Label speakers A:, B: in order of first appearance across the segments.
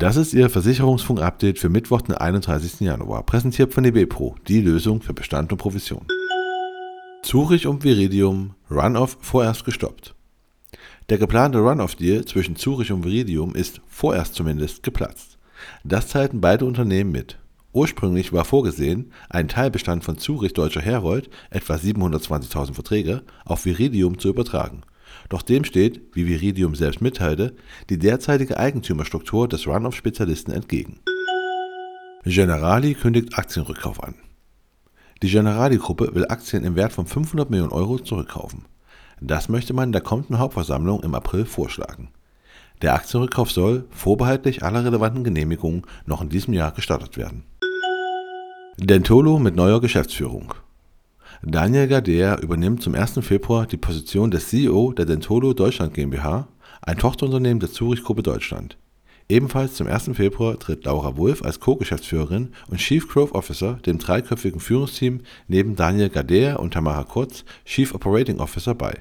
A: Das ist Ihr Versicherungsfunk-Update für Mittwoch, den 31. Januar, präsentiert von DB Pro, die Lösung für Bestand und Provision. Zurich und Viridium, Runoff vorerst gestoppt. Der geplante Runoff-Deal zwischen Zurich und Viridium ist vorerst zumindest geplatzt. Das teilten beide Unternehmen mit. Ursprünglich war vorgesehen, einen Teilbestand von Zurich Deutscher Herold, etwa 720.000 Verträge, auf Viridium zu übertragen. Doch dem steht, wie Viridium selbst mitteilte, die derzeitige Eigentümerstruktur des Runoff-Spezialisten entgegen. Generali kündigt Aktienrückkauf an. Die Generali-Gruppe will Aktien im Wert von 500 Millionen Euro zurückkaufen. Das möchte man in der kommenden Hauptversammlung im April vorschlagen. Der Aktienrückkauf soll, vorbehaltlich aller relevanten Genehmigungen, noch in diesem Jahr gestartet werden. Dentolo mit neuer Geschäftsführung. Daniel Gader übernimmt zum 1. Februar die Position des CEO der Dentolo Deutschland GmbH, ein Tochterunternehmen der Zurich Gruppe Deutschland. Ebenfalls zum 1. Februar tritt Laura Wulff als Co-Geschäftsführerin und Chief Growth Officer dem dreiköpfigen Führungsteam neben Daniel Gader und Tamara Kurz Chief Operating Officer bei.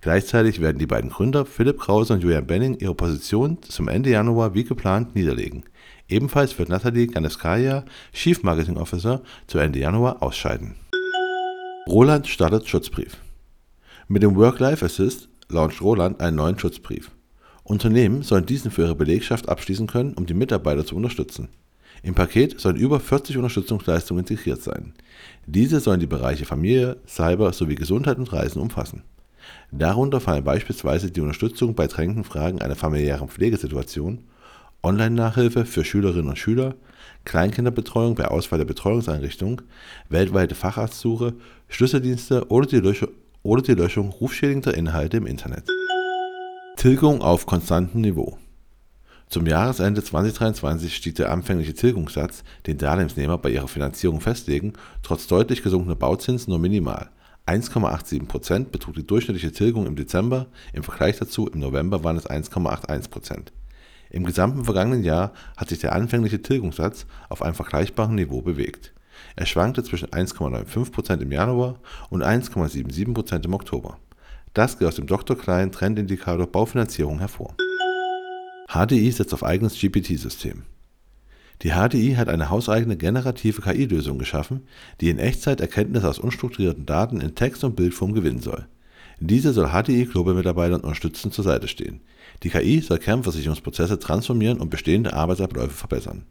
A: Gleichzeitig werden die beiden Gründer Philipp Krause und Julian Benning ihre Position zum Ende Januar wie geplant niederlegen. Ebenfalls wird Nathalie Ganeskaya, Chief Marketing Officer, zu Ende Januar ausscheiden. Roland startet Schutzbrief. Mit dem Work-Life Assist launcht Roland einen neuen Schutzbrief. Unternehmen sollen diesen für ihre Belegschaft abschließen können, um die Mitarbeiter zu unterstützen. Im Paket sollen über 40 Unterstützungsleistungen integriert sein. Diese sollen die Bereiche Familie, Cyber sowie Gesundheit und Reisen umfassen. Darunter fallen beispielsweise die Unterstützung bei drängenden Fragen einer familiären Pflegesituation, Online-Nachhilfe für Schülerinnen und Schüler, Kleinkinderbetreuung bei Auswahl der Betreuungseinrichtung, weltweite Facharztsuche, Schlüsseldienste oder die, oder die Löschung rufschädigender Inhalte im Internet. Tilgung auf konstantem Niveau. Zum Jahresende 2023 stieg der anfängliche Tilgungssatz, den Darlehensnehmer bei ihrer Finanzierung festlegen, trotz deutlich gesunkener Bauzinsen nur minimal. 1,87% betrug die durchschnittliche Tilgung im Dezember, im Vergleich dazu im November waren es 1,81%. Im gesamten vergangenen Jahr hat sich der anfängliche Tilgungssatz auf einem vergleichbaren Niveau bewegt. Er schwankte zwischen 1,95% im Januar und 1,77% im Oktober. Das geht aus dem Dr. Klein Trendindikator Baufinanzierung hervor. HDI setzt auf eigenes GPT-System. Die HDI hat eine hauseigene generative KI-Lösung geschaffen, die in Echtzeit Erkenntnisse aus unstrukturierten Daten in Text- und Bildform gewinnen soll. Diese soll HDI Global-Mitarbeitern unterstützend zur Seite stehen. Die KI soll Kernversicherungsprozesse transformieren und bestehende Arbeitsabläufe verbessern.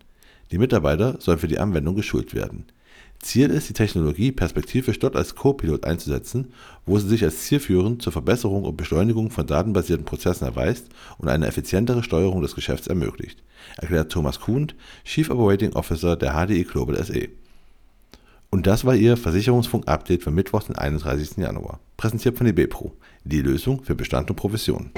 A: Die Mitarbeiter sollen für die Anwendung geschult werden. Ziel ist, die Technologie perspektivisch dort als Co-Pilot einzusetzen, wo sie sich als zielführend zur Verbesserung und Beschleunigung von datenbasierten Prozessen erweist und eine effizientere Steuerung des Geschäfts ermöglicht, erklärt Thomas Kuhn, Chief Operating Officer der HDI Global SE. Und das war Ihr Versicherungsfunk-Update für Mittwoch, den 31. Januar, präsentiert von DB Pro, die Lösung für Bestand und Provision.